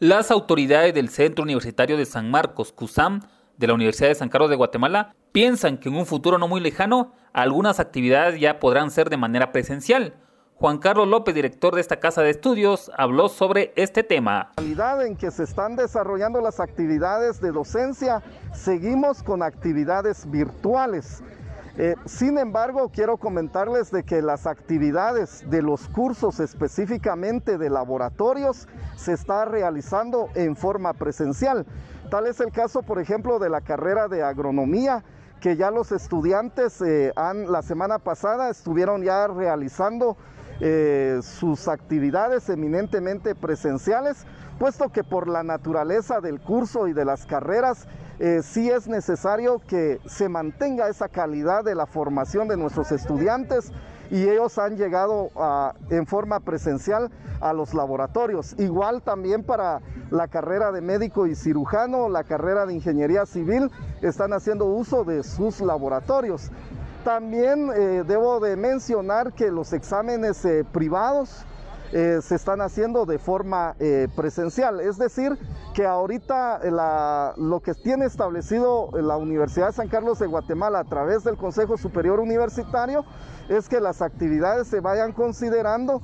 Las autoridades del Centro Universitario de San Marcos, CUSAM, de la Universidad de San Carlos de Guatemala, piensan que en un futuro no muy lejano, algunas actividades ya podrán ser de manera presencial. Juan Carlos López, director de esta casa de estudios, habló sobre este tema. La en que se están desarrollando las actividades de docencia, seguimos con actividades virtuales. Eh, sin embargo, quiero comentarles de que las actividades de los cursos específicamente de laboratorios se está realizando en forma presencial. Tal es el caso, por ejemplo, de la carrera de agronomía, que ya los estudiantes eh, han, la semana pasada estuvieron ya realizando eh, sus actividades eminentemente presenciales, puesto que por la naturaleza del curso y de las carreras eh, sí es necesario que se mantenga esa calidad de la formación de nuestros estudiantes y ellos han llegado en forma presencial a los laboratorios. Igual también para la carrera de médico y cirujano, la carrera de ingeniería civil, están haciendo uso de sus laboratorios. También eh, debo de mencionar que los exámenes eh, privados eh, se están haciendo de forma presencial. Es decir, que ahorita lo que tiene establecido la Universidad de San Carlos de Guatemala a través del Consejo Superior Universitario es que las actividades se vayan considerando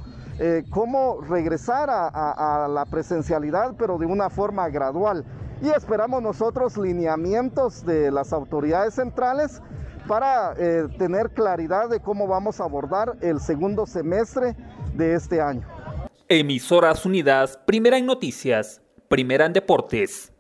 cómo regresar a, la presencialidad, pero de una forma gradual. Y esperamos nosotros lineamientos de las autoridades centrales para tener claridad de cómo vamos a abordar el segundo semestre de este año. Emisoras Unidas, primera en noticias, primera en deportes.